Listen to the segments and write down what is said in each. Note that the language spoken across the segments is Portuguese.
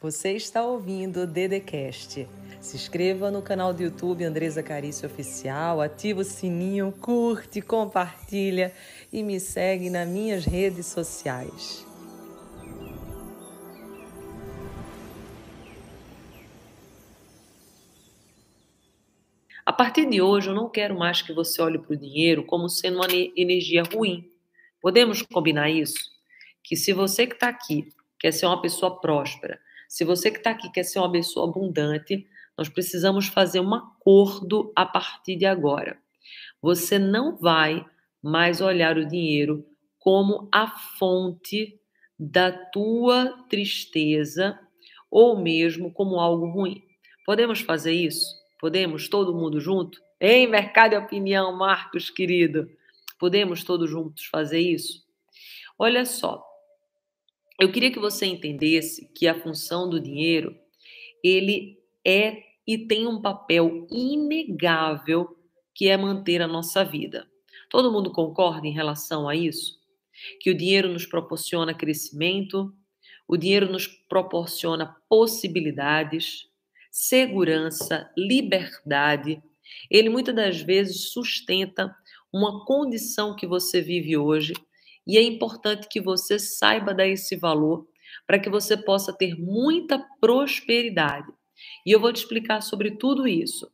Você está ouvindo o Dedecast. Se inscreva no canal do YouTube Andresa Carício Oficial, ativa o sininho, curte, compartilha e me segue nas minhas redes sociais. A partir de hoje, eu não quero mais que você olhe para o dinheiro como sendo uma energia ruim. Podemos combinar isso? Que se você que está aqui quer ser uma pessoa próspera, se você que está aqui quer ser uma pessoa abundante, nós precisamos fazer um acordo a partir de agora. Você não vai mais olhar o dinheiro como a fonte da tua tristeza ou mesmo como algo ruim. Podemos fazer isso? Podemos todo mundo junto? Em Mercado e Opinião, Marcos querido. Podemos todos juntos fazer isso? Olha só, eu queria que você entendesse que a função do dinheiro, ele é e tem um papel inegável que é manter a nossa vida. Todo mundo concorda em relação a isso? Que o dinheiro nos proporciona crescimento, o dinheiro nos proporciona possibilidades, segurança, liberdade. Ele muitas das vezes sustenta uma condição que você vive hoje e é importante que você saiba dar esse valor para que você possa ter muita prosperidade. E eu vou te explicar sobre tudo isso.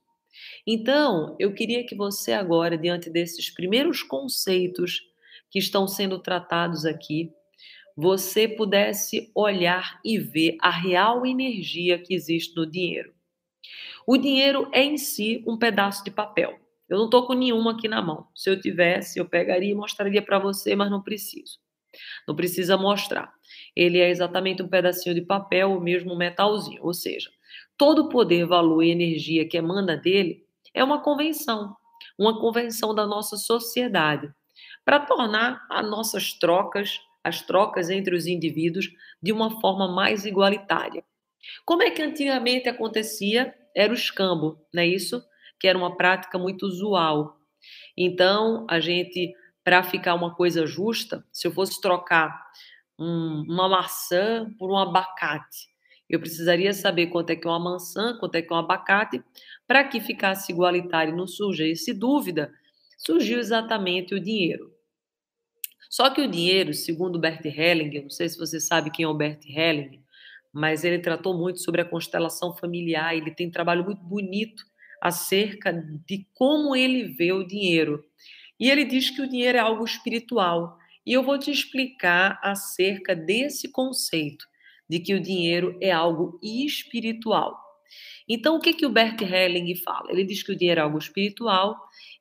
Então, eu queria que você agora, diante desses primeiros conceitos que estão sendo tratados aqui, você pudesse olhar e ver a real energia que existe no dinheiro. O dinheiro é em si um pedaço de papel. Eu não estou com nenhuma aqui na mão. Se eu tivesse, eu pegaria e mostraria para você, mas não preciso. Não precisa mostrar. Ele é exatamente um pedacinho de papel ou mesmo um metalzinho. Ou seja, todo poder, valor e energia que emana dele é uma convenção. Uma convenção da nossa sociedade. Para tornar as nossas trocas, as trocas entre os indivíduos, de uma forma mais igualitária. Como é que antigamente acontecia? Era o escambo, não é isso? Que era uma prática muito usual. Então, a gente, para ficar uma coisa justa, se eu fosse trocar um, uma maçã por um abacate, eu precisaria saber quanto é que é uma maçã, quanto é que é um abacate, para que ficasse igualitário e não surgisse dúvida, surgiu exatamente o dinheiro. Só que o dinheiro, segundo Bert Hellinger, não sei se você sabe quem é o Bert Hellinger, mas ele tratou muito sobre a constelação familiar, ele tem um trabalho muito bonito acerca de como ele vê o dinheiro. E ele diz que o dinheiro é algo espiritual. E eu vou te explicar acerca desse conceito de que o dinheiro é algo espiritual. Então, o que, que o Bert Helling fala? Ele diz que o dinheiro é algo espiritual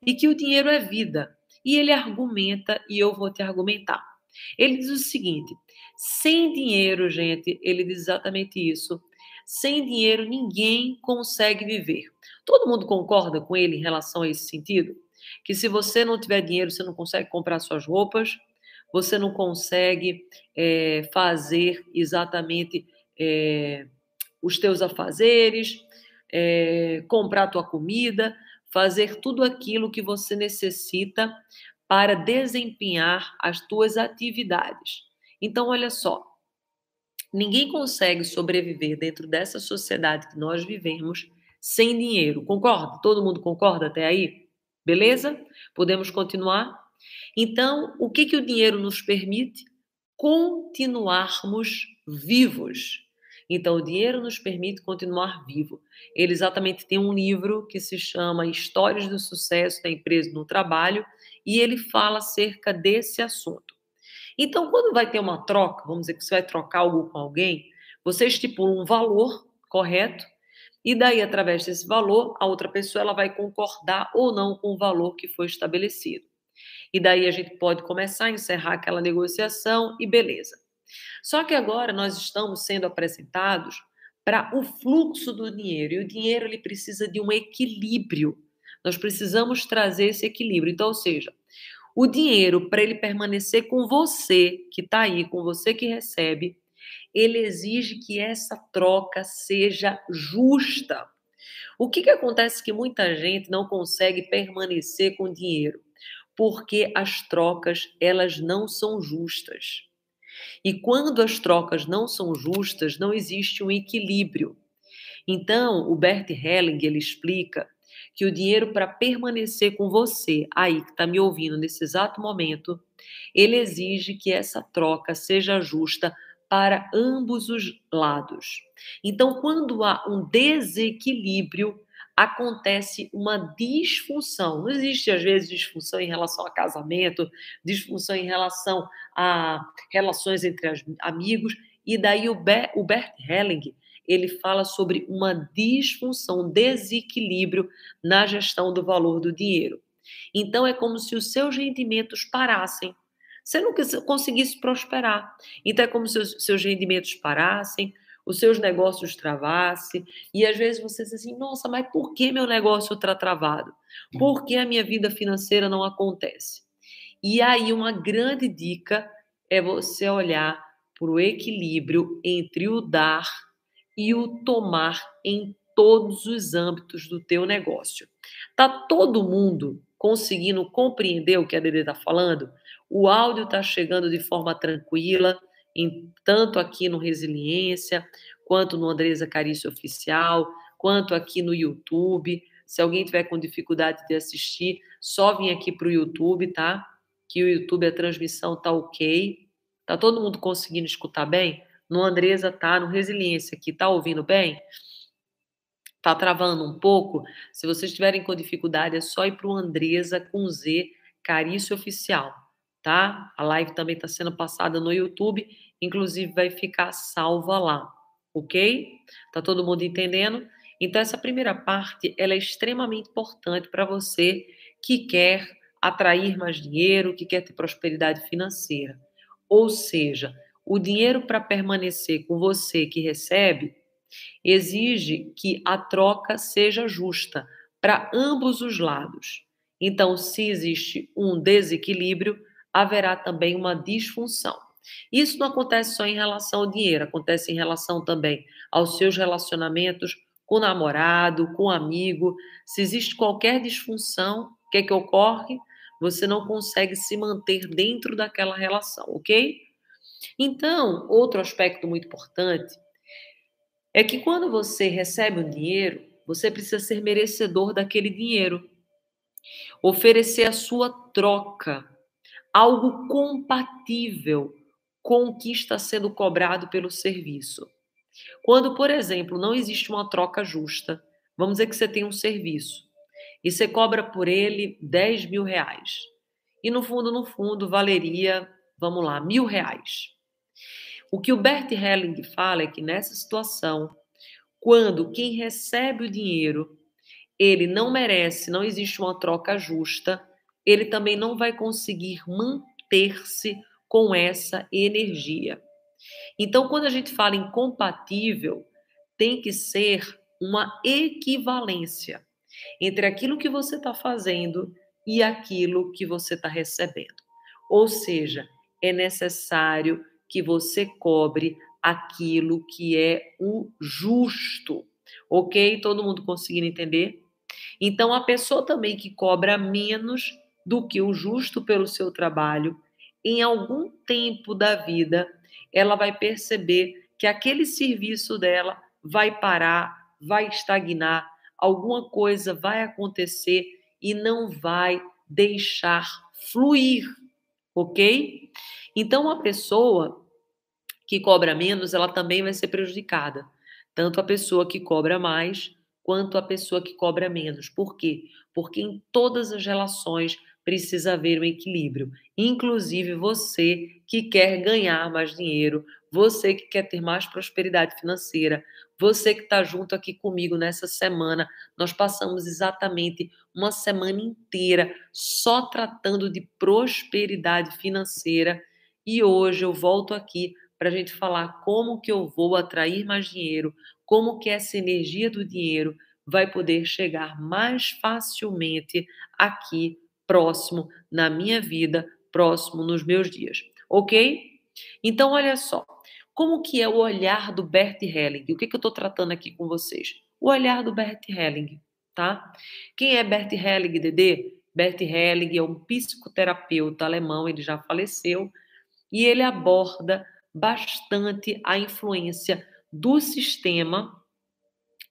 e que o dinheiro é vida. E ele argumenta, e eu vou te argumentar. Ele diz o seguinte: sem dinheiro, gente, ele diz exatamente isso. Sem dinheiro, ninguém consegue viver. Todo mundo concorda com ele em relação a esse sentido? Que se você não tiver dinheiro, você não consegue comprar suas roupas, você não consegue é, fazer exatamente é, os teus afazeres, é, comprar tua comida, fazer tudo aquilo que você necessita para desempenhar as tuas atividades. Então, olha só, ninguém consegue sobreviver dentro dessa sociedade que nós vivemos sem dinheiro. Concorda? Todo mundo concorda até aí? Beleza? Podemos continuar? Então, o que, que o dinheiro nos permite? Continuarmos vivos. Então, o dinheiro nos permite continuar vivo. Ele exatamente tem um livro que se chama Histórias do Sucesso da Empresa no Trabalho e ele fala acerca desse assunto. Então, quando vai ter uma troca, vamos dizer que você vai trocar algo com alguém, você estipula um valor correto e daí, através desse valor, a outra pessoa ela vai concordar ou não com o valor que foi estabelecido. E daí a gente pode começar a encerrar aquela negociação e beleza. Só que agora nós estamos sendo apresentados para o fluxo do dinheiro. E o dinheiro ele precisa de um equilíbrio. Nós precisamos trazer esse equilíbrio. Então, ou seja, o dinheiro, para ele permanecer com você que está aí, com você que recebe, ele exige que essa troca seja justa. O que, que acontece que muita gente não consegue permanecer com dinheiro? Porque as trocas, elas não são justas. E quando as trocas não são justas, não existe um equilíbrio. Então, o Bert Helling ele explica que o dinheiro para permanecer com você, aí que está me ouvindo nesse exato momento, ele exige que essa troca seja justa para ambos os lados. Então, quando há um desequilíbrio, acontece uma disfunção. Não existe, às vezes, disfunção em relação a casamento, disfunção em relação a relações entre amigos, e daí o, Bert Helling ele fala sobre uma disfunção, um desequilíbrio na gestão do valor do dinheiro. Então, é como se os seus rendimentos parassem. Você não conseguisse prosperar. Então, é como se os seus rendimentos parassem, os seus negócios travassem, e às vezes você diz assim: nossa, mas por que meu negócio está travado? Por que a minha vida financeira não acontece? E aí, uma grande dica é você olhar para o equilíbrio entre o dar e o tomar em todos os âmbitos do teu negócio. Tá todo mundo conseguindo compreender o que a Dede está falando? O áudio está chegando de forma tranquila, em, tanto aqui no Resiliência, quanto no Andresa Carício Oficial, quanto aqui no YouTube. Se alguém tiver com dificuldade de assistir, só vim aqui para o YouTube, tá? Que o YouTube, a transmissão tá ok. Tá todo mundo conseguindo escutar bem? No Andresa tá, no Resiliência aqui, tá ouvindo bem? Tá travando um pouco? Se vocês estiverem com dificuldade, é só ir para o Andresa com Z, Carício Oficial, tá? A live também está sendo passada no YouTube, inclusive vai ficar salva lá, ok? Tá todo mundo entendendo? Então, essa primeira parte, ela é extremamente importante para você que quer atrair mais dinheiro, que quer ter prosperidade financeira. Ou seja, o dinheiro para permanecer com você que recebe exige que a troca seja justa para ambos os lados. Então, se existe um desequilíbrio, haverá também uma disfunção. Isso não acontece só em relação ao dinheiro, acontece em relação também aos seus relacionamentos com o namorado, com o amigo. Se existe qualquer disfunção, o que é que ocorre? Você não consegue se manter dentro daquela relação, ok? Então, outro aspecto muito importante é que quando você recebe o dinheiro, você precisa ser merecedor daquele dinheiro. Oferecer a sua troca, algo compatível com o que está sendo cobrado pelo serviço. Quando, por exemplo, não existe uma troca justa, vamos dizer que você tem um serviço e você cobra por ele 10 mil reais. E no fundo, no fundo, valeria, vamos lá, mil reais. O que o Bert Helling fala é que nessa situação, quando quem recebe o dinheiro ele não merece, não existe uma troca justa, ele também não vai conseguir manter-se com essa energia. Então, quando a gente fala em compatível, tem que ser uma equivalência entre aquilo que você está fazendo e aquilo que você está recebendo. Ou seja, é necessário que você cobre aquilo que é o justo. Ok? Todo mundo conseguindo entender? Então, a pessoa também que cobra menos do que o justo pelo seu trabalho, em algum tempo da vida, ela vai perceber que aquele serviço dela vai parar, vai estagnar, alguma coisa vai acontecer e não vai deixar fluir, ok? Então, a pessoa que cobra menos, ela também vai ser prejudicada. Tanto a pessoa que cobra mais, quanto a pessoa que cobra menos. Por quê? Porque em todas as relações precisa haver um equilíbrio. Inclusive você que quer ganhar mais dinheiro, você que quer ter mais prosperidade financeira, você que está junto aqui comigo nessa semana. Nós passamos exatamente uma semana inteira só tratando de prosperidade financeira e hoje eu volto aqui para a gente falar como que eu vou atrair mais dinheiro, como que essa energia do dinheiro vai poder chegar mais facilmente aqui próximo na minha vida, próximo nos meus dias, ok? Então, olha só, como que é o olhar do Bert Helling? O que, que eu estou tratando aqui com vocês? O olhar do Bert Helling, tá? Quem é Bert Helling, Dedê? Bert Helling é um psicoterapeuta alemão, ele já faleceu, e ele aborda bastante a influência do sistema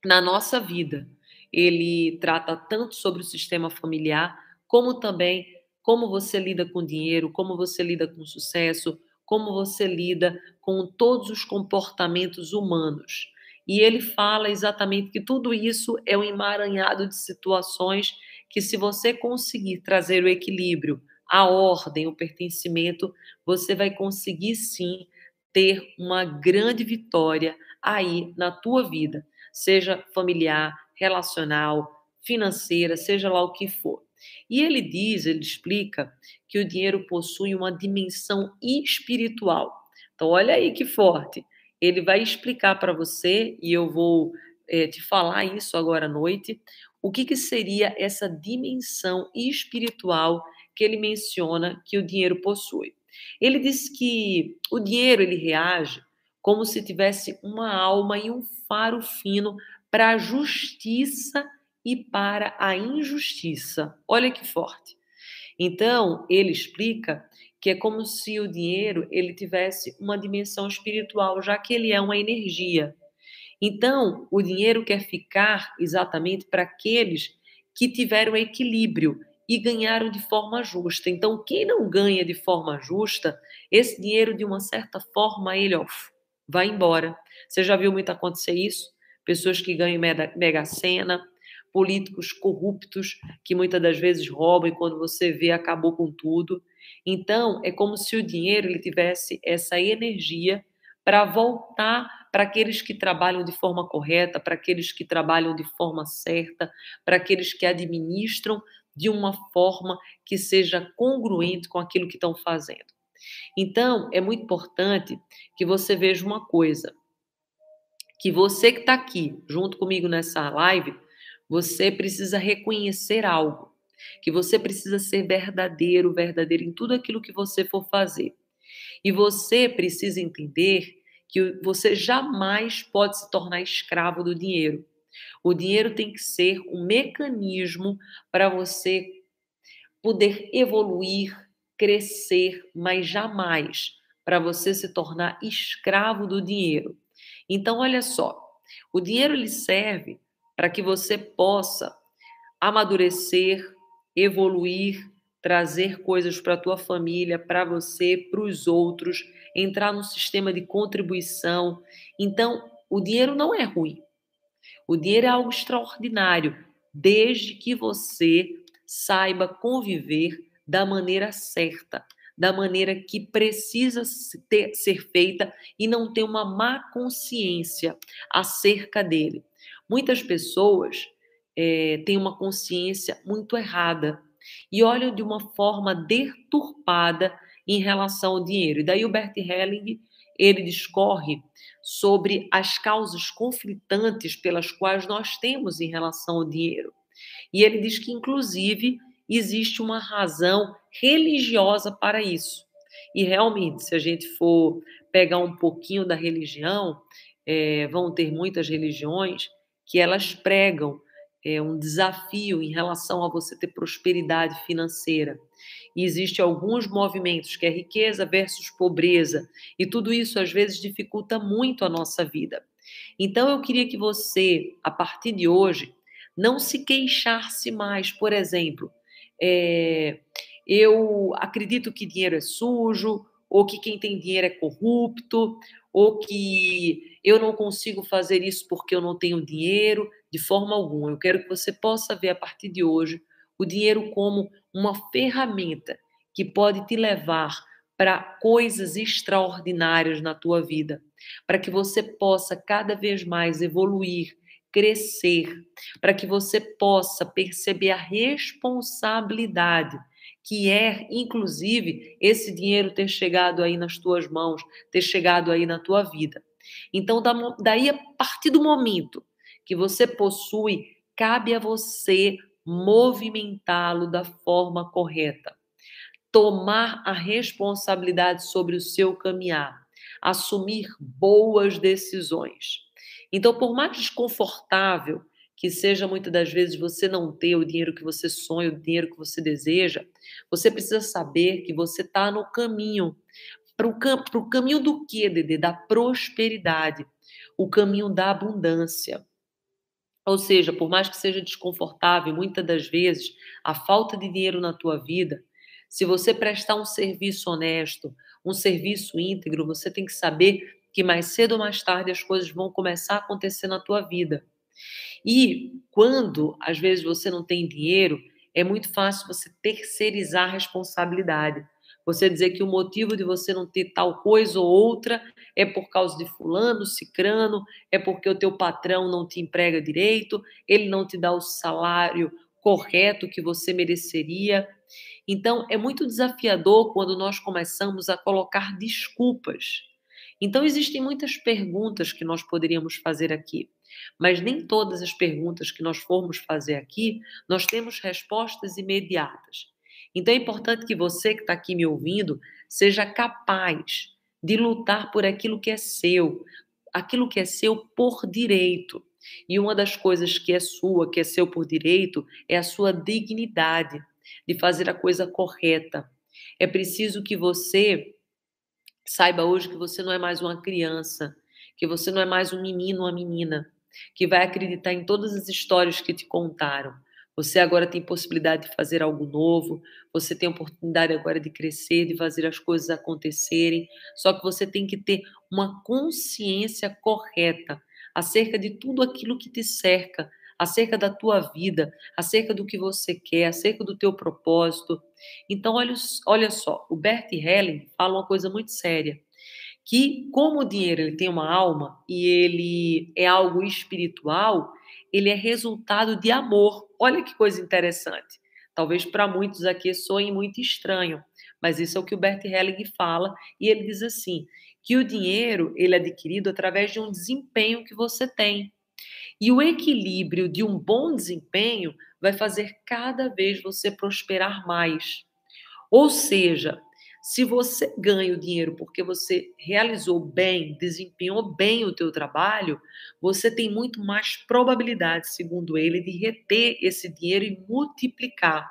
na nossa vida. Ele trata tanto sobre o sistema familiar, como também como você lida com dinheiro, como você lida com sucesso, como você lida com todos os comportamentos humanos. E ele fala exatamente que tudo isso é um emaranhado de situações que, se você conseguir trazer o equilíbrio, a ordem, o pertencimento, você vai conseguir sim ter uma grande vitória aí na tua vida, seja familiar, relacional, financeira, seja lá o que for. E ele diz, ele explica que o dinheiro possui uma dimensão espiritual. Então, olha aí que forte. Ele vai explicar para você, e eu vou é, te falar isso agora à noite, o que, que seria essa dimensão espiritual que ele menciona que o dinheiro possui. Ele diz que o dinheiro ele reage como se tivesse uma alma e um faro fino para a justiça e para a injustiça. Olha que forte. Então, ele explica que é como se o dinheiro ele tivesse uma dimensão espiritual, já que ele é uma energia. Então, o dinheiro quer ficar exatamente para aqueles que tiveram equilíbrio e ganharam de forma justa. Então, quem não ganha de forma justa, esse dinheiro, de uma certa forma, ele ó, vai embora. Você já viu muito acontecer isso? Pessoas que ganham mega, sena, políticos corruptos que muitas das vezes roubam e quando você vê acabou com tudo. Então, é como se o dinheiro ele tivesse essa energia para voltar para aqueles que trabalham de forma correta, para aqueles que trabalham de forma certa, para aqueles que administram de uma forma que seja congruente com aquilo que estão fazendo. Então, é muito importante que você veja uma coisa, que você que está aqui junto comigo nessa live, você precisa reconhecer algo, que você precisa ser verdadeiro, verdadeiro em tudo aquilo que você for fazer. E você precisa entender que você jamais pode se tornar escravo do dinheiro. O dinheiro tem que ser um mecanismo para você poder evoluir, crescer, mas jamais para você se tornar escravo do dinheiro. Então, olha só, o dinheiro lhe serve para que você possa amadurecer, evoluir, trazer coisas para a tua família, para você, para os outros, entrar no sistema de contribuição. Então, o dinheiro não é ruim. O dinheiro é algo extraordinário, desde que você saiba conviver da maneira certa, da maneira que precisa ter, ser feita e não ter uma má consciência acerca dele. Muitas pessoas é, têm uma consciência muito errada e olham de uma forma deturpada em relação ao dinheiro. E daí o Bert Helling ele discorre sobre as causas conflitantes pelas quais nós temos em relação ao dinheiro. E ele diz que, inclusive, existe uma razão religiosa para isso. E realmente, se a gente for pegar um pouquinho da religião, é, vão ter muitas religiões que elas pregam é, um desafio em relação a você ter prosperidade financeira. E existem alguns movimentos que é riqueza versus pobreza, e tudo isso às vezes dificulta muito a nossa vida. Então eu queria que você, a partir de hoje, não se queixasse mais, por exemplo, é, eu acredito que dinheiro é sujo, ou que quem tem dinheiro é corrupto, ou que eu não consigo fazer isso porque eu não tenho dinheiro, de forma alguma. Eu quero que você possa ver a partir de hoje o dinheiro como uma ferramenta que pode te levar para coisas extraordinárias na tua vida, para que você possa cada vez mais evoluir, crescer, para que você possa perceber a responsabilidade que é, inclusive, esse dinheiro ter chegado aí nas tuas mãos, ter chegado aí na tua vida. Então, daí, a partir do momento que você possui, cabe a você movimentá-lo da forma correta. Tomar a responsabilidade sobre o seu caminhar, assumir boas decisões. Então, por mais desconfortável que seja muitas das vezes você não ter o dinheiro que você sonha, o dinheiro que você deseja, você precisa saber que você está no caminho para o cam caminho do quê, Dede? Da prosperidade, o caminho da abundância. Ou seja, por mais que seja desconfortável, muitas das vezes, a falta de dinheiro na tua vida, se você prestar um serviço honesto, um serviço íntegro, você tem que saber que mais cedo ou mais tarde as coisas vão começar a acontecer na tua vida. E quando às vezes você não tem dinheiro, é muito fácil você terceirizar a responsabilidade. Você dizer que o motivo de você não ter tal coisa ou outra é por causa de fulano, cicrano, é porque o teu patrão não te emprega direito, ele não te dá o salário correto que você mereceria. Então, é muito desafiador quando nós começamos a colocar desculpas. Então, existem muitas perguntas que nós poderíamos fazer aqui, mas nem todas as perguntas que nós formos fazer aqui nós temos respostas imediatas. Então, é importante que você que está aqui me ouvindo seja capaz de lutar por aquilo que é seu, aquilo que é seu por direito. E uma das coisas que é sua, que é seu por direito, é a sua dignidade de fazer a coisa correta. É preciso que você saiba hoje que você não é mais uma criança, que você não é mais um menino ou uma menina, que vai acreditar em todas as histórias que te contaram. Você agora tem possibilidade de fazer algo novo, você tem oportunidade agora de crescer, de fazer as coisas acontecerem. Só que você tem que ter uma consciência correta acerca de tudo aquilo que te cerca, acerca da tua vida, acerca do que você quer, acerca do teu propósito. Então, olha, olha só, o Bert Helling fala uma coisa muito séria, que como o dinheiro ele tem uma alma e ele é algo espiritual, ele é resultado de amor. Olha que coisa interessante. Talvez para muitos aqui soe muito estranho, mas isso é o que o Bert Helling fala e ele diz assim, que o dinheiro ele é adquirido através de um desempenho que você tem. E o equilíbrio de um bom desempenho vai fazer cada vez você prosperar mais. Ou seja, se você ganha o dinheiro porque você realizou bem, desempenhou bem o teu trabalho, você tem muito mais probabilidade, segundo ele, de reter esse dinheiro e multiplicar.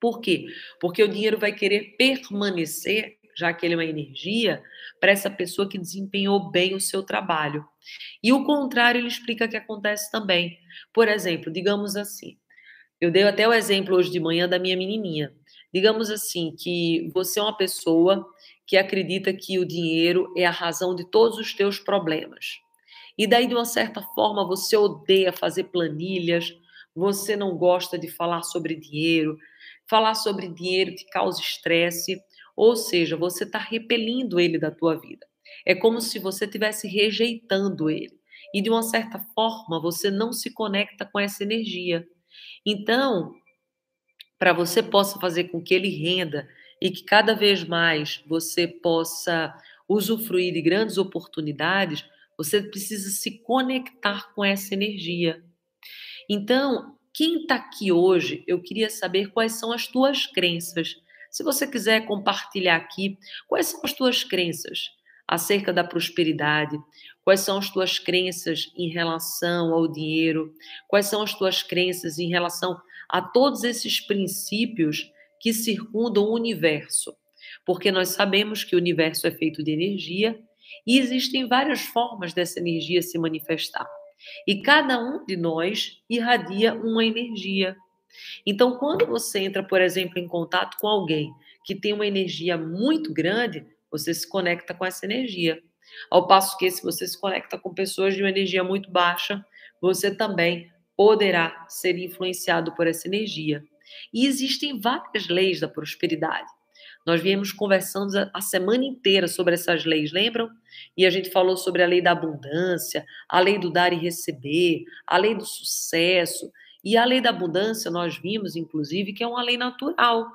Por quê? Porque o dinheiro vai querer permanecer já que ele é uma energia, para essa pessoa que desempenhou bem o seu trabalho. E o contrário, ele explica que acontece também. Por exemplo, digamos assim, eu dei até o exemplo hoje de manhã da minha menininha. Digamos assim, que você é uma pessoa que acredita que o dinheiro é a razão de todos os teus problemas. E daí, de uma certa forma, você odeia fazer planilhas, você não gosta de falar sobre dinheiro, falar sobre dinheiro te causa estresse, ou seja, você está repelindo ele da tua vida. É como se você estivesse rejeitando ele. E de uma certa forma, você não se conecta com essa energia. Então, para você possa fazer com que ele renda e que cada vez mais você possa usufruir de grandes oportunidades, você precisa se conectar com essa energia. Então, quem está aqui hoje, eu queria saber quais são as tuas crenças. Se você quiser compartilhar aqui, quais são as tuas crenças acerca da prosperidade? Quais são as tuas crenças em relação ao dinheiro? Quais são as tuas crenças em relação a todos esses princípios que circundam o universo? Porque nós sabemos que o universo é feito de energia e existem várias formas dessa energia se manifestar. E cada um de nós irradia uma energia. Então, quando você entra, por exemplo, em contato com alguém que tem uma energia muito grande, você se conecta com essa energia. Ao passo que, se você se conecta com pessoas de uma energia muito baixa, você também poderá ser influenciado por essa energia. E existem várias leis da prosperidade. Nós viemos conversando a semana inteira sobre essas leis, lembram? E a gente falou sobre a lei da abundância, a lei do dar e receber, a lei do sucesso, e a lei da abundância, nós vimos, inclusive, que é uma lei natural.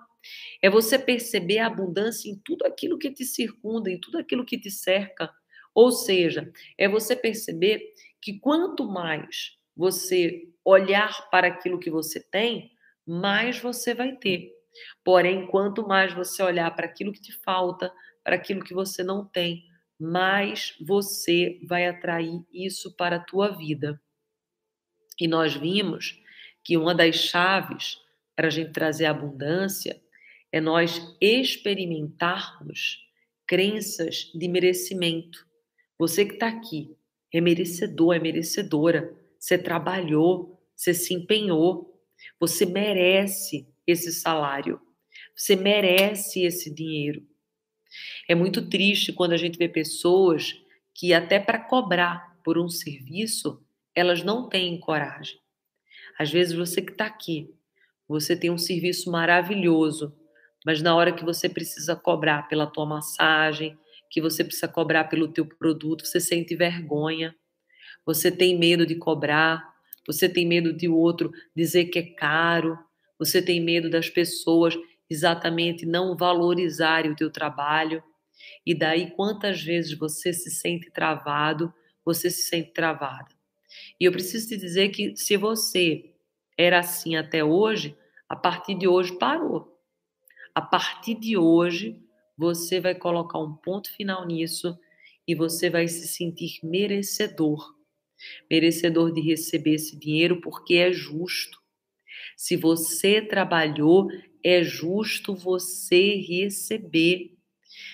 É você perceber a abundância em tudo aquilo que te circunda, em tudo aquilo que te cerca. Ou seja, é você perceber que quanto mais você olhar para aquilo que você tem, mais você vai ter. Porém, quanto mais você olhar para aquilo que te falta, para aquilo que você não tem, mais você vai atrair isso para a tua vida. E nós vimos que uma das chaves para a gente trazer abundância é nós experimentarmos crenças de merecimento. Você que está aqui é merecedor, é merecedora. Você trabalhou, você se empenhou, você merece esse salário, você merece esse dinheiro. É muito triste quando a gente vê pessoas que, até para cobrar por um serviço, elas não têm coragem. Às vezes você que está aqui, você tem um serviço maravilhoso, mas na hora que você precisa cobrar pela tua massagem, que você precisa cobrar pelo teu produto, você sente vergonha, você tem medo de cobrar, você tem medo de o outro dizer que é caro, você tem medo das pessoas exatamente não valorizarem o teu trabalho. E daí quantas vezes você se sente travado, você se sente travada. E eu preciso te dizer que se você era assim até hoje, a partir de hoje parou. A partir de hoje, você vai colocar um ponto final nisso e você vai se sentir merecedor. Merecedor de receber esse dinheiro porque é justo. Se você trabalhou, é justo você receber.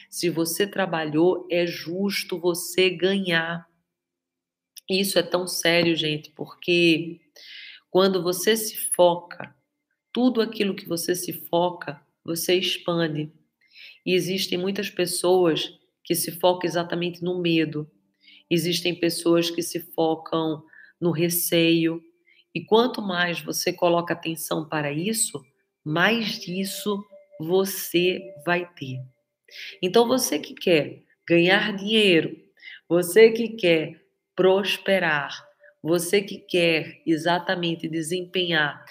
Se você trabalhou, é justo você ganhar. Isso é tão sério, gente, porque quando você se foca, tudo aquilo que você se foca, você expande. E existem muitas pessoas que se focam exatamente no medo. Existem pessoas que se focam no receio. E quanto mais você coloca atenção para isso, mais disso você vai ter. Então, você que quer ganhar dinheiro, você que quer prosperar, você que quer exatamente desempenhar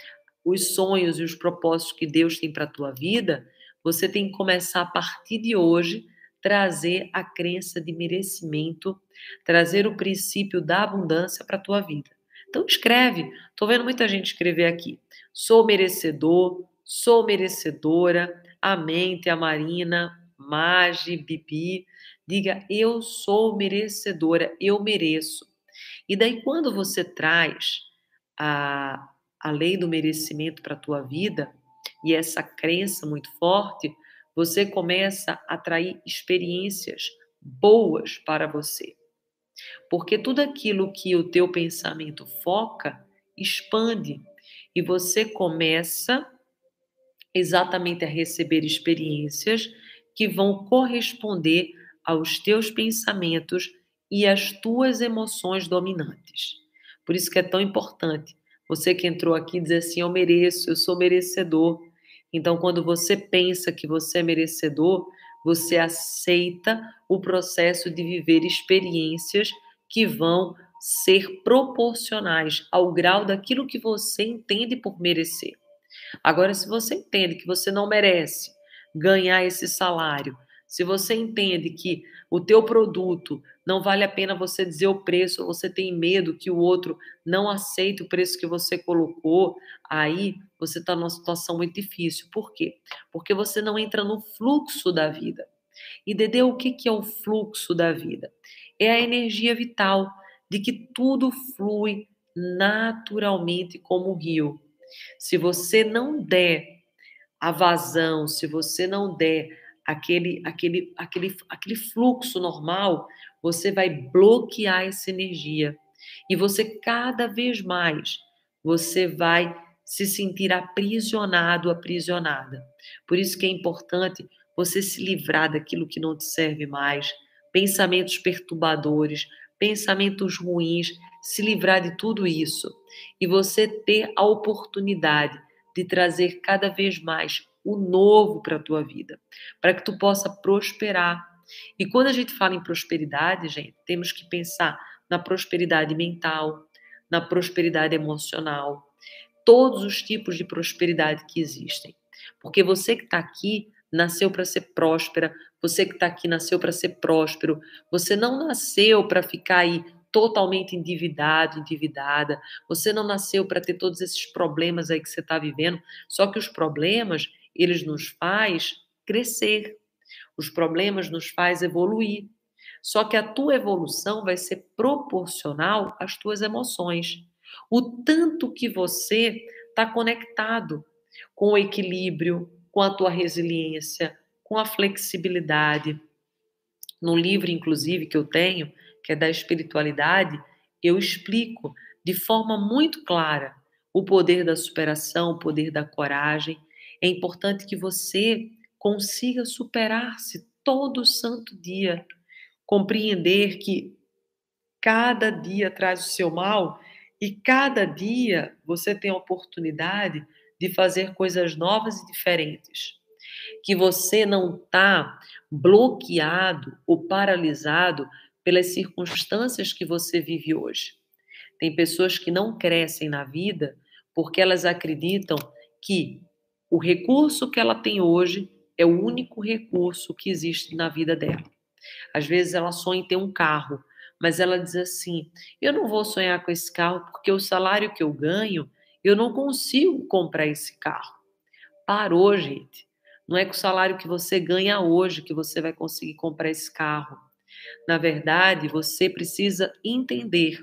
os sonhos e os propósitos que Deus tem para a tua vida, você tem que começar a partir de hoje trazer a crença de merecimento, trazer o princípio da abundância para a tua vida. Então escreve. Estou vendo muita gente escrever aqui. Sou merecedor, sou merecedora. Amém, Tia Marina, Magi, Bibi. Diga, eu sou merecedora, eu mereço. E daí, quando você traz a, a lei do merecimento para a tua vida, e essa crença muito forte, você começa a atrair experiências boas para você. Porque tudo aquilo que o teu pensamento foca, expande. E você começa exatamente a receber experiências que vão corresponder aos teus pensamentos e às tuas emoções dominantes. Por isso que é tão importante você que entrou aqui dizer assim: eu mereço, eu sou merecedor. Então, quando você pensa que você é merecedor, você aceita o processo de viver experiências que vão ser proporcionais ao grau daquilo que você entende por merecer. Agora, se você entende que você não merece ganhar esse salário, se você entende que o teu produto não vale a pena você dizer o preço, você tem medo que o outro não aceite o preço que você colocou, aí você está numa situação muito difícil. Por quê? Porque você não entra no fluxo da vida. E Dede, o que, que é o fluxo da vida? É a energia vital de que tudo flui naturalmente como o rio. Se você não der a vazão, se você não der aquele, aquele, aquele, aquele fluxo normal, você vai bloquear essa energia. E você cada vez mais você vai se sentir aprisionado, aprisionada. Por isso que é importante você se livrar daquilo que não te serve mais, pensamentos perturbadores, pensamentos ruins, se livrar de tudo isso e você ter a oportunidade de trazer cada vez mais o novo para a tua vida, para que tu possa prosperar. E quando a gente fala em prosperidade, gente, temos que pensar na prosperidade mental, na prosperidade emocional, todos os tipos de prosperidade que existem. Porque você que está aqui nasceu para ser próspera, você que está aqui nasceu para ser próspero, você não nasceu para ficar aí totalmente endividado, endividada, você não nasceu para ter todos esses problemas aí que você está vivendo, só que os problemas, eles nos faz crescer. Os problemas nos faz evoluir. Só que a tua evolução vai ser proporcional às tuas emoções. O tanto que você está conectado com o equilíbrio, com a tua resiliência, com a flexibilidade. No livro, inclusive, que eu tenho, que é da espiritualidade, eu explico de forma muito clara o poder da superação, o poder da coragem. É importante que você consiga superar-se todo santo dia, compreender que cada dia traz o seu mal e cada dia você tem a oportunidade de fazer coisas novas e diferentes. Que você não está bloqueado ou paralisado pelas circunstâncias que você vive hoje. Tem pessoas que não crescem na vida porque elas acreditam que o recurso que ela tem hoje é o único recurso que existe na vida dela. Às vezes ela sonha em ter um carro, mas ela diz assim: eu não vou sonhar com esse carro porque o salário que eu ganho, eu não consigo comprar esse carro. Parou, gente. Não é com o salário que você ganha hoje que você vai conseguir comprar esse carro. Na verdade, você precisa entender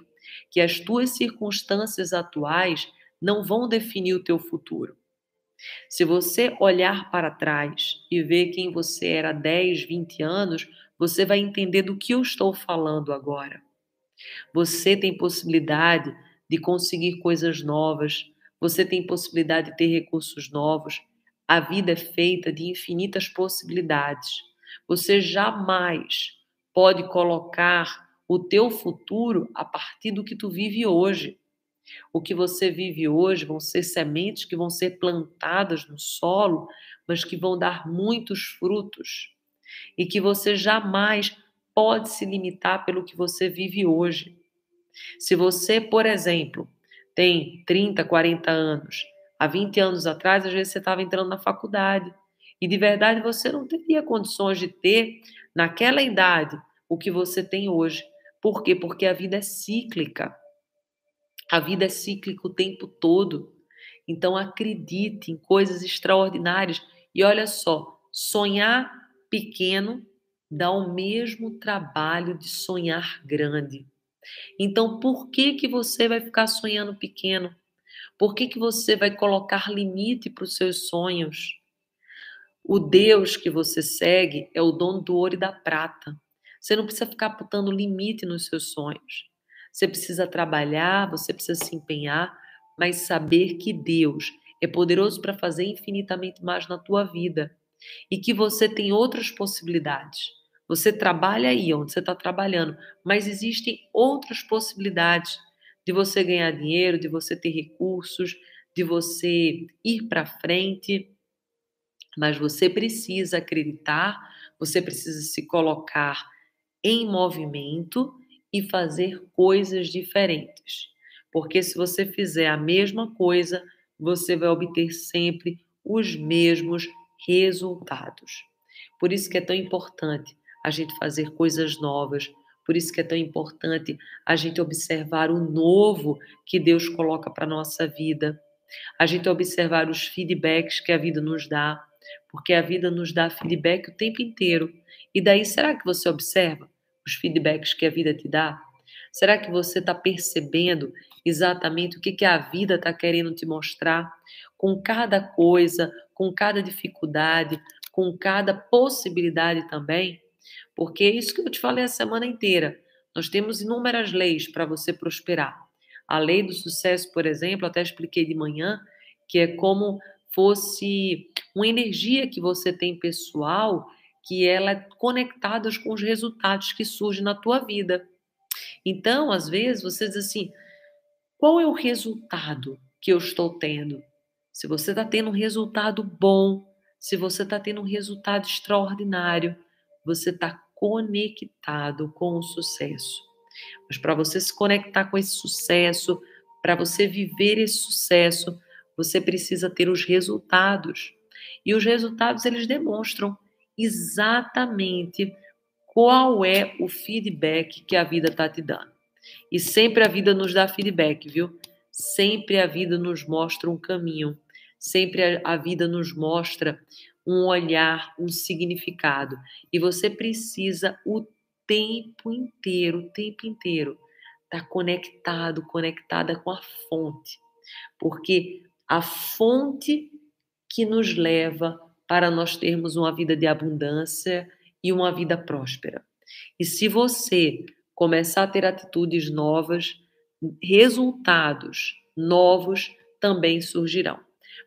que as tuas circunstâncias atuais não vão definir o teu futuro. Se você olhar para trás e ver quem você era 10, 20 anos, você vai entender do que eu estou falando agora. Você tem possibilidade de conseguir coisas novas, você tem possibilidade de ter recursos novos. A vida é feita de infinitas possibilidades. Você jamais pode colocar o teu futuro a partir do que tu vive hoje. O que você vive hoje vão ser sementes que vão ser plantadas no solo, mas que vão dar muitos frutos. E que você jamais pode se limitar pelo que você vive hoje. Se você, por exemplo, tem 30, 40 anos, há 20 anos atrás, às vezes você estava entrando na faculdade e de verdade você não teria condições de ter, naquela idade, o que você tem hoje. Por quê? Porque a vida é cíclica. A vida é cíclica o tempo todo. Então acredite em coisas extraordinárias. E olha só, sonhar pequeno dá o mesmo trabalho de sonhar grande. Então, por que que você vai ficar sonhando pequeno? Por que que você vai colocar limite para os seus sonhos? O Deus que você segue é o dono do ouro e da prata. Você não precisa ficar botando limite nos seus sonhos. Você precisa trabalhar, você precisa se empenhar, mas saber que Deus é poderoso para fazer infinitamente mais na tua vida e que você tem outras possibilidades. Você trabalha aí onde você está trabalhando, mas existem outras possibilidades de você ganhar dinheiro, de você ter recursos, de você ir para frente. Mas você precisa acreditar, você precisa se colocar em movimento e fazer coisas diferentes. Porque se você fizer a mesma coisa, você vai obter sempre os mesmos resultados. Por isso que é tão importante a gente fazer coisas novas, por isso que é tão importante a gente observar o novo que Deus coloca para nossa vida, a gente observar os feedbacks que a vida nos dá, porque a vida nos dá feedback o tempo inteiro. E daí, será que você observa os feedbacks que a vida te dá? Será que você está percebendo exatamente o que, que a vida está querendo te mostrar? Com cada coisa, com cada dificuldade, com cada possibilidade também? Porque é isso que eu te falei a semana inteira. Nós temos inúmeras leis para você prosperar. A lei do sucesso, por exemplo, até expliquei de manhã, que é como fosse uma energia que você tem pessoal, que ela é conectada com os resultados que surgem na tua vida. Então, às vezes, você diz assim: qual é o resultado que eu estou tendo? Se você está tendo um resultado bom, se você está tendo um resultado extraordinário, você está conectado com o sucesso. Mas para você se conectar com esse sucesso, para você viver esse sucesso, você precisa ter os resultados. E os resultados eles demonstram exatamente qual é o feedback que a vida está te dando. E sempre a vida nos dá feedback, viu? Sempre a vida nos mostra um caminho, sempre a, vida nos mostra um olhar, um significado. E você precisa o tempo inteiro, o tempo inteiro, estar tá conectado, conectada com a fonte. Porque a fonte que nos leva para nós termos uma vida de abundância e uma vida próspera. E se você começar a ter atitudes novas, resultados novos também surgirão.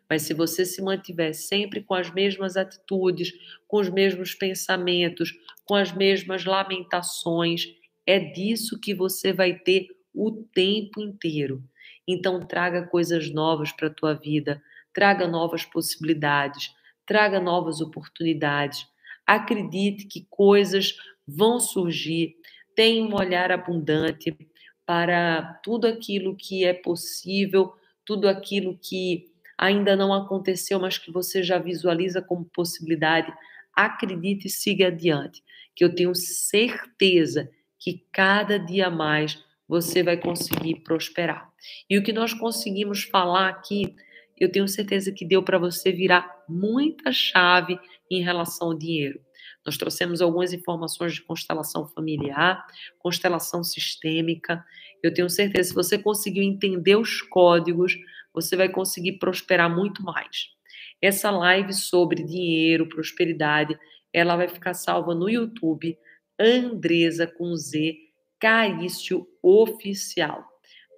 Mas se você se mantiver sempre com as mesmas atitudes, com os mesmos pensamentos, com as mesmas lamentações, é disso que você vai ter o tempo inteiro. Então traga coisas novas para a tua vida, traga novas possibilidades, traga novas oportunidades. Acredite que coisas vão surgir. Tenha um olhar abundante para tudo aquilo que é possível, tudo aquilo que ainda não aconteceu, mas que você já visualiza como possibilidade. Acredite e siga adiante, que eu tenho certeza que cada dia mais você vai conseguir prosperar. E o que nós conseguimos falar aqui, eu tenho certeza que deu para você virar muita chave em relação ao dinheiro. Nós trouxemos algumas informações de constelação familiar, constelação sistêmica. Eu tenho certeza, se você conseguiu entender os códigos, você vai conseguir prosperar muito mais. Essa live sobre dinheiro, prosperidade, ela vai ficar salva no YouTube, Andresa com Z, Carício Oficial.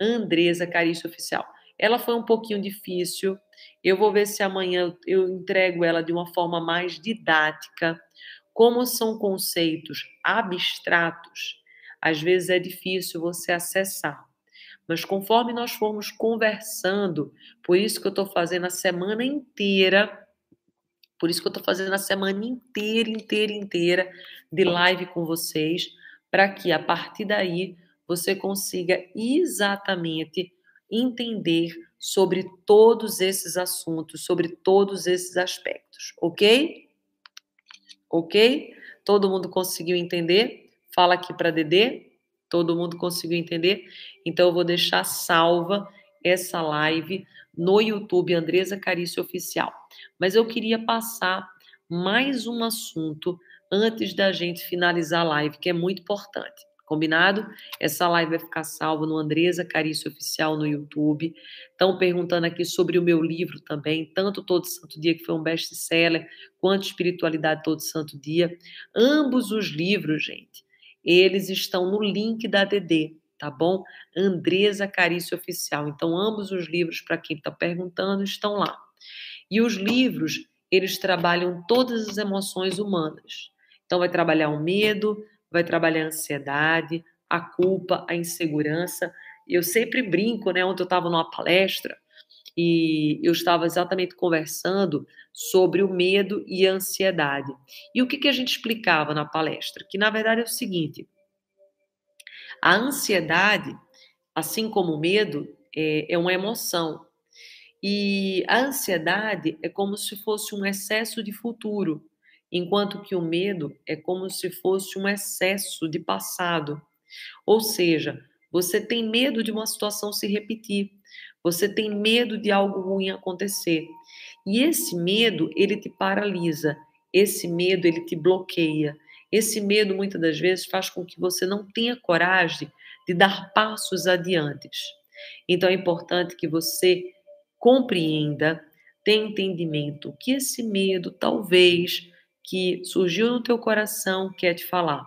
Andresa Carício Oficial. Ela foi um pouquinho difícil. Eu vou ver se amanhã eu entrego ela de uma forma mais didática como são conceitos abstratos, às vezes é difícil você acessar. Mas conforme nós formos conversando, por isso que eu estou fazendo a semana inteira, por isso que eu estou fazendo a semana inteira, inteira, inteira de live com vocês, para que a partir daí você consiga exatamente entender sobre todos esses assuntos, sobre todos esses aspectos, ok? ok? Todo mundo conseguiu entender? Fala aqui para Dedê. Todo mundo conseguiu entender? Então eu vou deixar salva essa live no YouTube Andresa Carício Oficial. Mas eu queria passar mais um assunto antes da gente finalizar a live, que é muito importante. Combinado? Essa live vai ficar salva no Andresa Carício Oficial no YouTube. Estão perguntando aqui sobre o meu livro também, tanto Todo Santo Dia, que foi um best-seller, quanto Espiritualidade Todo Santo Dia. Ambos os livros, gente, eles estão no link da DD, tá bom? Andresa Carício Oficial. Então, ambos os livros, para quem está perguntando, estão lá. E os livros, eles trabalham todas as emoções humanas. Então, vai trabalhar o medo, vai trabalhar a ansiedade, a culpa, a insegurança. Eu sempre brinco, né? Ontem eu estava numa palestra e eu estava exatamente conversando sobre o medo e a ansiedade. E o que, que a gente explicava na palestra? Que na verdade é o seguinte: a ansiedade, assim como o medo, é, é uma emoção. E a ansiedade é como se fosse um excesso de futuro enquanto que o medo é como se fosse um excesso de passado. Ou seja, você tem medo de uma situação se repetir, você tem medo de algo ruim acontecer. E esse medo, ele te paralisa, esse medo, ele te bloqueia. Esse medo, muitas das vezes, faz com que você não tenha coragem de dar passos adiante. Então, é importante que você compreenda, tenha entendimento que esse medo, talvez, que surgiu no teu coração quer te falar.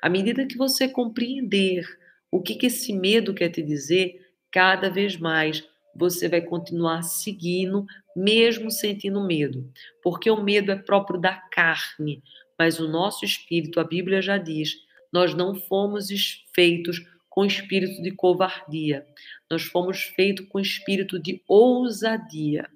À medida que você compreender o que, que esse medo quer te dizer, cada vez mais você vai continuar seguindo, mesmo sentindo medo, porque o medo é próprio da carne, mas o nosso espírito, a Bíblia já diz, nós não fomos feitos com espírito de covardia, nós fomos feitos com espírito de ousadia.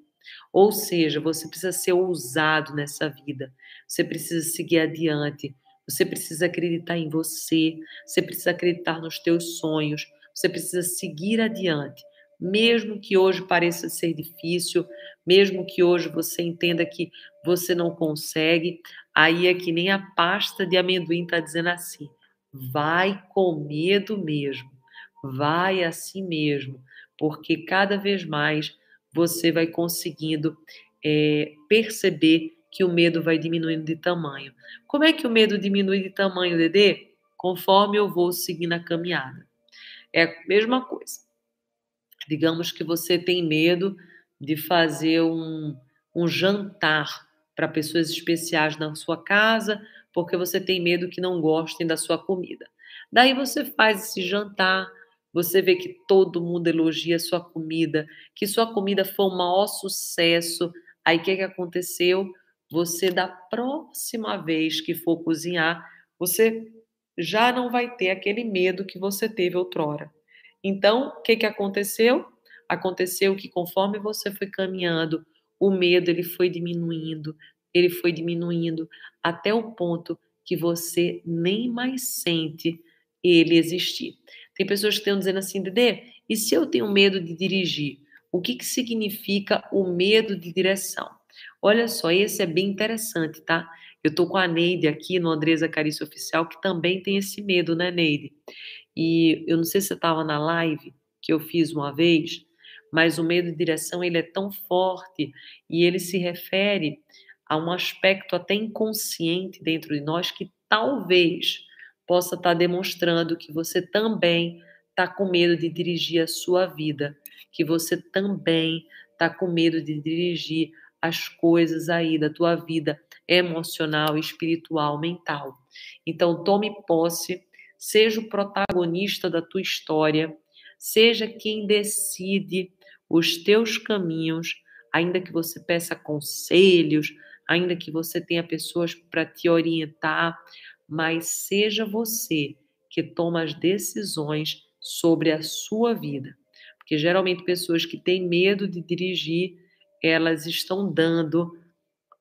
Ou seja, você precisa ser ousado nessa vida. Você precisa seguir adiante. Você precisa acreditar em você. Você precisa acreditar nos teus sonhos. Você precisa seguir adiante. Mesmo que hoje pareça ser difícil, mesmo que hoje você entenda que você não consegue, aí é que nem a pasta de amendoim está dizendo assim: vai com medo mesmo, vai assim mesmo, porque cada vez mais você vai conseguindo é, perceber que o medo vai diminuindo de tamanho. Como é que o medo diminui de tamanho, Dedê? Conforme eu vou seguindo a caminhada. É a mesma coisa. Digamos que você tem medo de fazer um, um jantar para pessoas especiais na sua casa, porque você tem medo que não gostem da sua comida. Daí você faz esse jantar, você vê que todo mundo elogia sua comida, que sua comida foi um maior sucesso. Aí o que, que aconteceu? Você, da próxima vez que for cozinhar, você já não vai ter aquele medo que você teve outrora. Então, o que, que aconteceu? Aconteceu que conforme você foi caminhando, o medo ele foi diminuindo, ele foi diminuindo até o ponto que você nem mais sente ele existir. Tem pessoas que estão dizendo assim, Dedê, e se eu tenho medo de dirigir? O que, que significa o medo de direção? Olha só, esse é bem interessante, tá? Eu estou com a Neide aqui no Andresa Carício Oficial, que também tem esse medo, né, Neide? E eu não sei se você estava na live que eu fiz uma vez, mas o medo de direção ele é tão forte e ele se refere a um aspecto até inconsciente dentro de nós que talvez possa estar tá demonstrando que você também está com medo de dirigir a sua vida, que você também está com medo de dirigir as coisas aí da tua vida emocional, espiritual, mental. Então, tome posse, seja o protagonista da tua história, seja quem decide os teus caminhos, ainda que você peça conselhos, ainda que você tenha pessoas para te orientar, mas seja você que toma as decisões sobre a sua vida. Porque geralmente pessoas que têm medo de dirigir, elas estão dando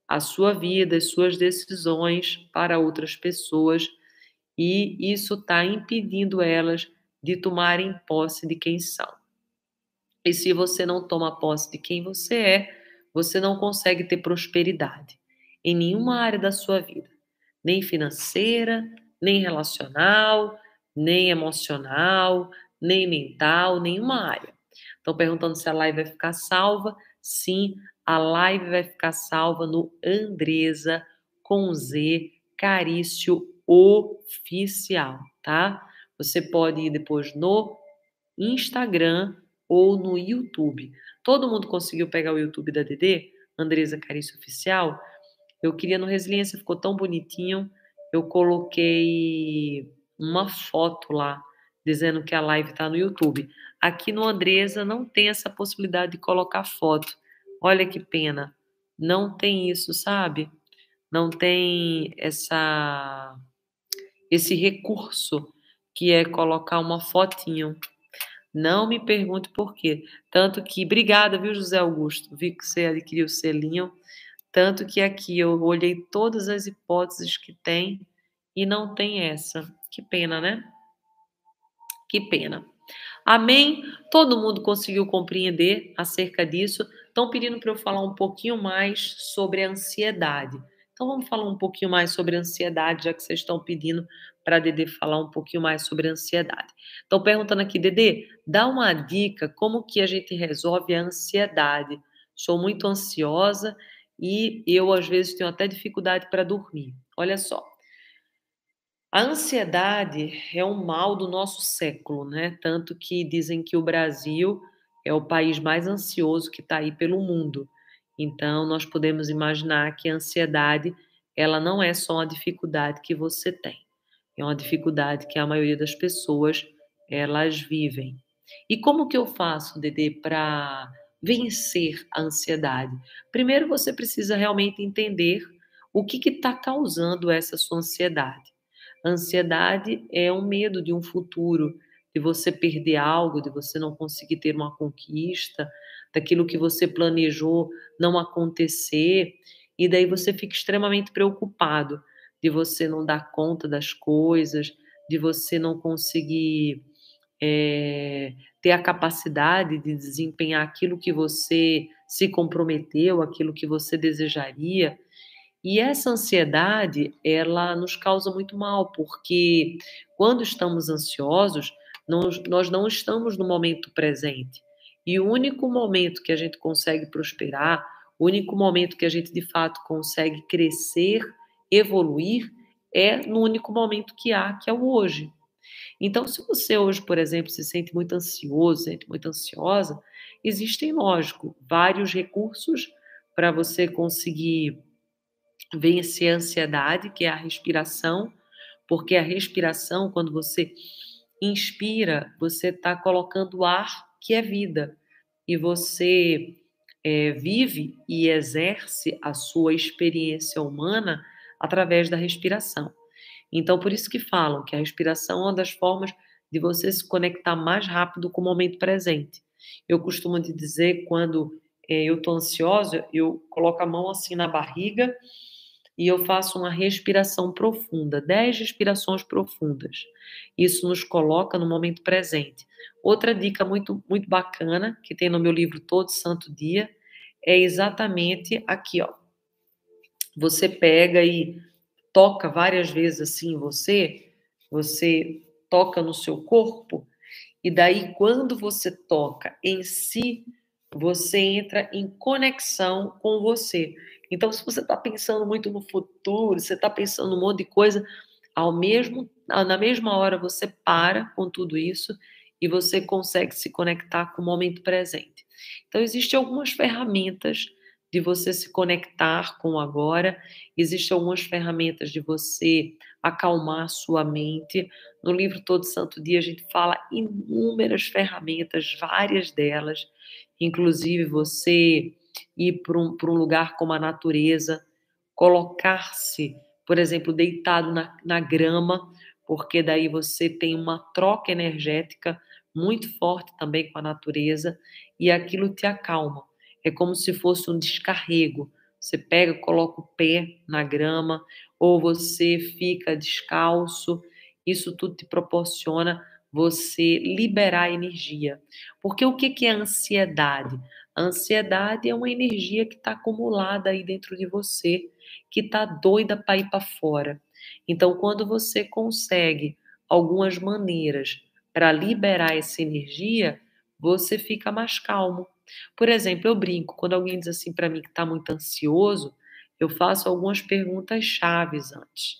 a sua vida, as suas decisões para outras pessoas e isso está impedindo elas de tomarem posse de quem são. E se você não toma posse de quem você é, você não consegue ter prosperidade em nenhuma área da sua vida, nem financeira, nem relacional, nem emocional, nem mental, nenhuma área. Estão perguntando se a live vai ficar salva. Sim, a live vai ficar salva no Andresa com Z Carício Oficial, tá? Você pode ir depois no Instagram ou no YouTube. Todo mundo conseguiu pegar o YouTube da DD? Andresa Carício Oficial? Eu queria no Resiliência, ficou tão bonitinho. Eu coloquei uma foto lá dizendo que a live está no YouTube. Aqui no Andresa não tem essa possibilidade de colocar foto. Olha que pena. Não tem isso, sabe? Não tem essa esse recurso que é colocar uma fotinho. Não me pergunte por quê. Tanto que, obrigada, viu, José Augusto? Vi que você adquiriu o selinho. Tanto que aqui eu olhei todas as hipóteses que tem e não tem essa. Que pena, né? Que pena. Amém? Todo mundo conseguiu compreender acerca disso. Estão pedindo para eu falar um pouquinho mais sobre a ansiedade. Então vamos falar um pouquinho mais sobre ansiedade, já que vocês estão pedindo para a Dedê falar um pouquinho mais sobre ansiedade. Estão perguntando aqui, Dedê, dá uma dica como que a gente resolve a ansiedade. Sou muito ansiosa e eu às vezes tenho até dificuldade para dormir. Olha só. A ansiedade é um mal do nosso século, né? Tanto que dizem que o Brasil é o país mais ansioso que está aí pelo mundo. Então, nós podemos imaginar que a ansiedade, ela não é só uma dificuldade que você tem. É uma dificuldade que a maioria das pessoas, elas vivem. E como que eu faço, Dede, para vencer a ansiedade? Primeiro, você precisa realmente entender o que está causando essa sua ansiedade. A ansiedade é um medo de um futuro, de você perder algo, de você não conseguir ter uma conquista, daquilo que você planejou não acontecer, e daí você fica extremamente preocupado de você não dar conta das coisas, de você não conseguir é, ter a capacidade de desempenhar aquilo que você se comprometeu, aquilo que você desejaria. E essa ansiedade, ela nos causa muito mal, porque quando estamos ansiosos, nós, nós não estamos no momento presente. E o único momento que a gente consegue prosperar, o único momento que a gente de fato consegue crescer, evoluir, é no único momento que há, que é o hoje. Então, se você hoje, por exemplo, se sente muito ansioso, sente muito ansiosa, existem, lógico, vários recursos para você conseguir vence a ansiedade, que é a respiração, porque a respiração, quando você inspira, você está colocando ar, que é vida, e você é, vive e exerce a sua experiência humana através da respiração. Então, por isso que falam que a respiração é uma das formas de você se conectar mais rápido com o momento presente. Eu costumo te dizer, quando é, eu estou ansiosa, eu coloco a mão assim na barriga e eu faço uma respiração profunda, 10 respirações profundas. Isso nos coloca no momento presente. Outra dica muito, muito bacana, que tem no meu livro Todo Santo Dia, é exatamente aqui, ó. Você pega e toca várias vezes assim você, você toca no seu corpo, e daí quando você toca em si, você entra em conexão com você. Então, se você está pensando muito no futuro, você está pensando um monte de coisa, ao mesmo, na mesma hora você para com tudo isso e você consegue se conectar com o momento presente. Então, existem algumas ferramentas de você se conectar com o agora, existem algumas ferramentas de você acalmar sua mente. No livro Todo Santo Dia, a gente fala inúmeras ferramentas, várias delas, inclusive você ir para um, um lugar como a natureza, colocar-se, por exemplo, deitado na, na grama, porque daí você tem uma troca energética muito forte também com a natureza e aquilo te acalma. É como se fosse um descarrego. Você pega, coloca o pé na grama ou você fica descalço. Isso tudo te proporciona você liberar energia. Porque o que é ansiedade? A ansiedade é uma energia que está acumulada aí dentro de você, que está doida para ir para fora. Então, quando você consegue algumas maneiras para liberar essa energia, você fica mais calmo. Por exemplo, eu brinco, quando alguém diz assim para mim que está muito ansioso, eu faço algumas perguntas chaves antes.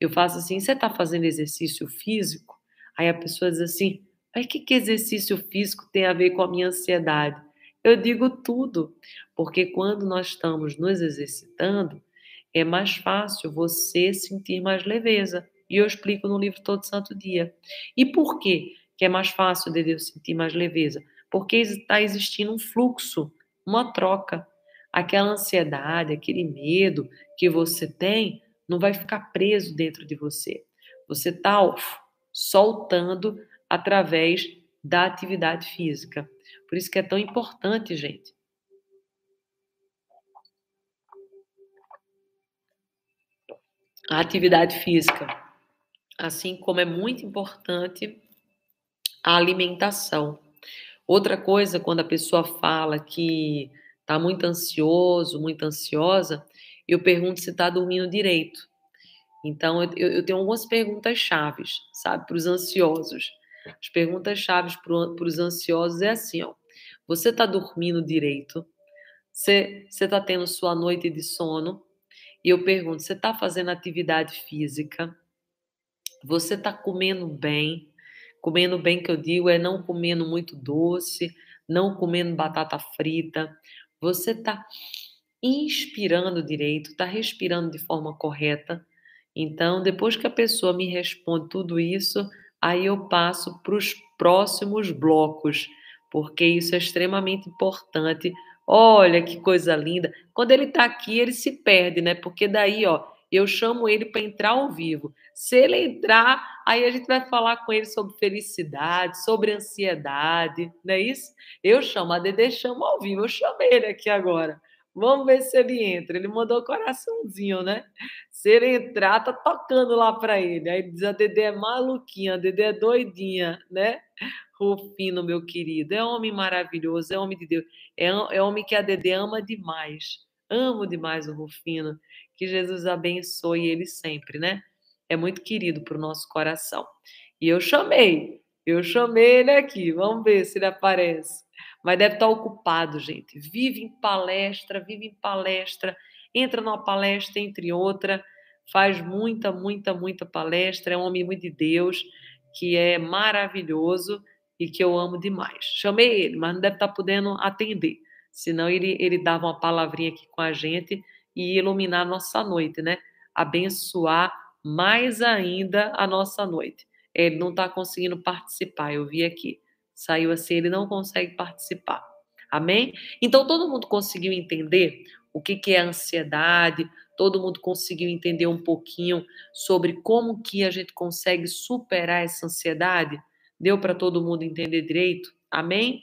Eu faço assim: você está fazendo exercício físico? Aí a pessoa diz assim: mas que, que exercício físico tem a ver com a minha ansiedade? Eu digo tudo, porque quando nós estamos nos exercitando, é mais fácil você sentir mais leveza. E eu explico no livro Todo Santo Dia. E por quê que é mais fácil de eu sentir mais leveza? Porque está existindo um fluxo, uma troca. Aquela ansiedade, aquele medo que você tem, não vai ficar preso dentro de você. Você está soltando através da atividade física. Por isso que é tão importante, gente. A atividade física. Assim como é muito importante a alimentação. Outra coisa, quando a pessoa fala que está muito ansioso, muito ansiosa, eu pergunto se está dormindo direito. Então, eu, eu tenho algumas perguntas chaves, sabe, para os ansiosos. As perguntas chaves para os ansiosos é assim, ó. Você está dormindo direito? Você está tendo sua noite de sono? E eu pergunto, você está fazendo atividade física? Você está comendo bem? Comendo bem que eu digo é não comendo muito doce, não comendo batata frita. Você está inspirando direito, está respirando de forma correta. Então, depois que a pessoa me responde tudo isso, aí eu passo para os próximos blocos, porque isso é extremamente importante. Olha que coisa linda. Quando ele está aqui, ele se perde, né? Porque daí, ó, eu chamo ele para entrar ao vivo. Se ele entrar, aí a gente vai falar com ele sobre felicidade, sobre ansiedade, não é isso? Eu chamo, a Dede chama ao vivo, eu chamei ele aqui agora. Vamos ver se ele entra. Ele mandou coraçãozinho, né? Se ele entrar, tá tocando lá para ele. Aí diz: a Dedé é maluquinha, a Dedé é doidinha, né? Rufino, meu querido, é homem maravilhoso, é homem de Deus, é, é homem que a Dedé ama demais. Amo demais o Rufino. Que Jesus abençoe ele sempre, né? É muito querido para o nosso coração. E eu chamei, eu chamei ele aqui. Vamos ver se ele aparece mas deve estar ocupado, gente. Vive em palestra, vive em palestra, entra numa palestra entre outra, faz muita, muita, muita palestra, é um homem muito de Deus, que é maravilhoso e que eu amo demais. Chamei ele, mas não deve estar podendo atender, senão ele, ele dava uma palavrinha aqui com a gente e iluminar nossa noite, né? Abençoar mais ainda a nossa noite. Ele não está conseguindo participar, eu vi aqui. Saiu assim, ele não consegue participar. Amém? Então todo mundo conseguiu entender o que, que é ansiedade, todo mundo conseguiu entender um pouquinho sobre como que a gente consegue superar essa ansiedade? Deu para todo mundo entender direito? Amém?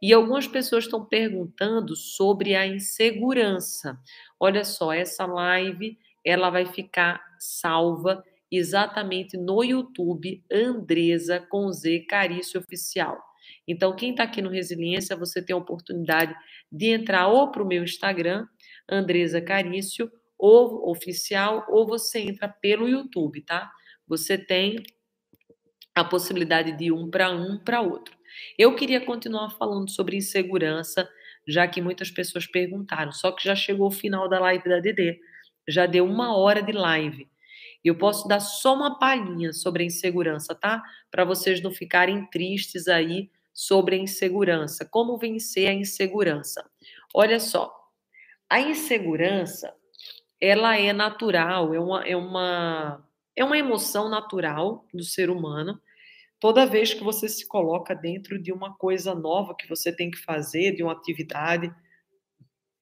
E algumas pessoas estão perguntando sobre a insegurança. Olha só, essa live ela vai ficar salva exatamente no YouTube Andresa com Z Carício Oficial. Então, quem está aqui no Resiliência, você tem a oportunidade de entrar ou para o meu Instagram, Andresa Carício, ou oficial, ou você entra pelo YouTube, tá? Você tem a possibilidade de um para um para outro. Eu queria continuar falando sobre insegurança, já que muitas pessoas perguntaram, só que já chegou o final da live da DD, já deu uma hora de live. Eu posso dar só uma palhinha sobre a insegurança, tá? Para vocês não ficarem tristes aí sobre a insegurança. Como vencer a insegurança? Olha só, a insegurança ela é natural, é uma, é uma, é uma emoção natural do ser humano. Toda vez que você se coloca dentro de uma coisa nova que você tem que fazer, de uma atividade,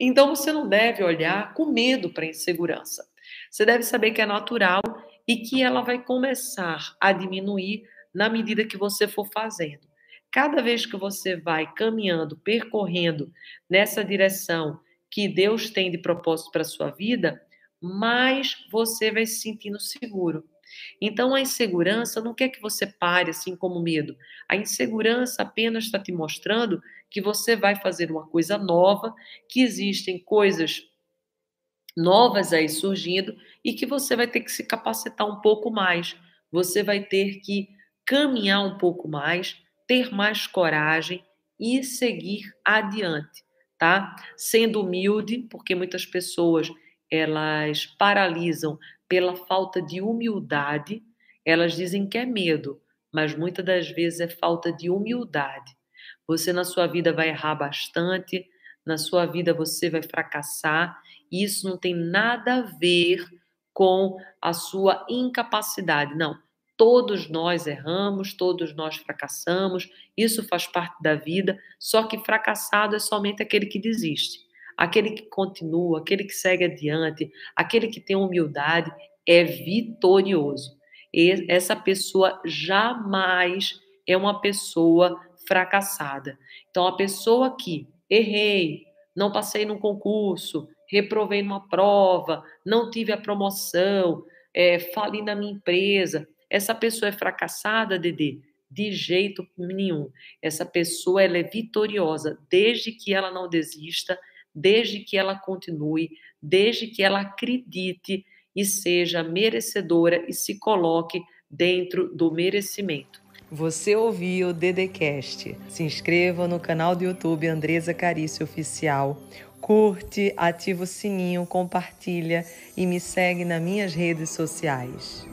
então você não deve olhar com medo para a insegurança. Você deve saber que é natural e que ela vai começar a diminuir na medida que você for fazendo. Cada vez que você vai caminhando, percorrendo nessa direção que Deus tem de propósito para a sua vida, mais você vai se sentindo seguro. Então, a insegurança não quer que você pare assim como medo. A insegurança apenas está te mostrando que você vai fazer uma coisa nova, que existem coisas novas aí surgindo e que você vai ter que se capacitar um pouco mais. Você vai ter que caminhar um pouco mais, ter mais coragem e seguir adiante, tá? Sendo humilde, porque muitas pessoas elas paralisam pela falta de humildade. Elas dizem que é medo, mas muitas das vezes é falta de humildade. Você na sua vida vai errar bastante, na sua vida você vai fracassar, e isso não tem nada a ver com a sua incapacidade, não. Todos nós erramos, todos nós fracassamos, isso faz parte da vida, só que fracassado é somente aquele que desiste aquele que continua, aquele que segue adiante, aquele que tem humildade, é vitorioso. E essa pessoa jamais é uma pessoa fracassada. Então, a pessoa que errei, não passei num concurso, reprovei numa prova, não tive a promoção, é, na minha empresa, essa pessoa é fracassada, Dedê? De jeito nenhum. Essa pessoa ela é vitoriosa desde que ela não desista, desde que ela continue, desde que ela acredite e seja merecedora e se coloque dentro do merecimento. Você ouviu o Dedecast. Se inscreva no canal do YouTube Andresa Carício Oficial. Curte, ativa o sininho, compartilha e me segue nas minhas redes sociais.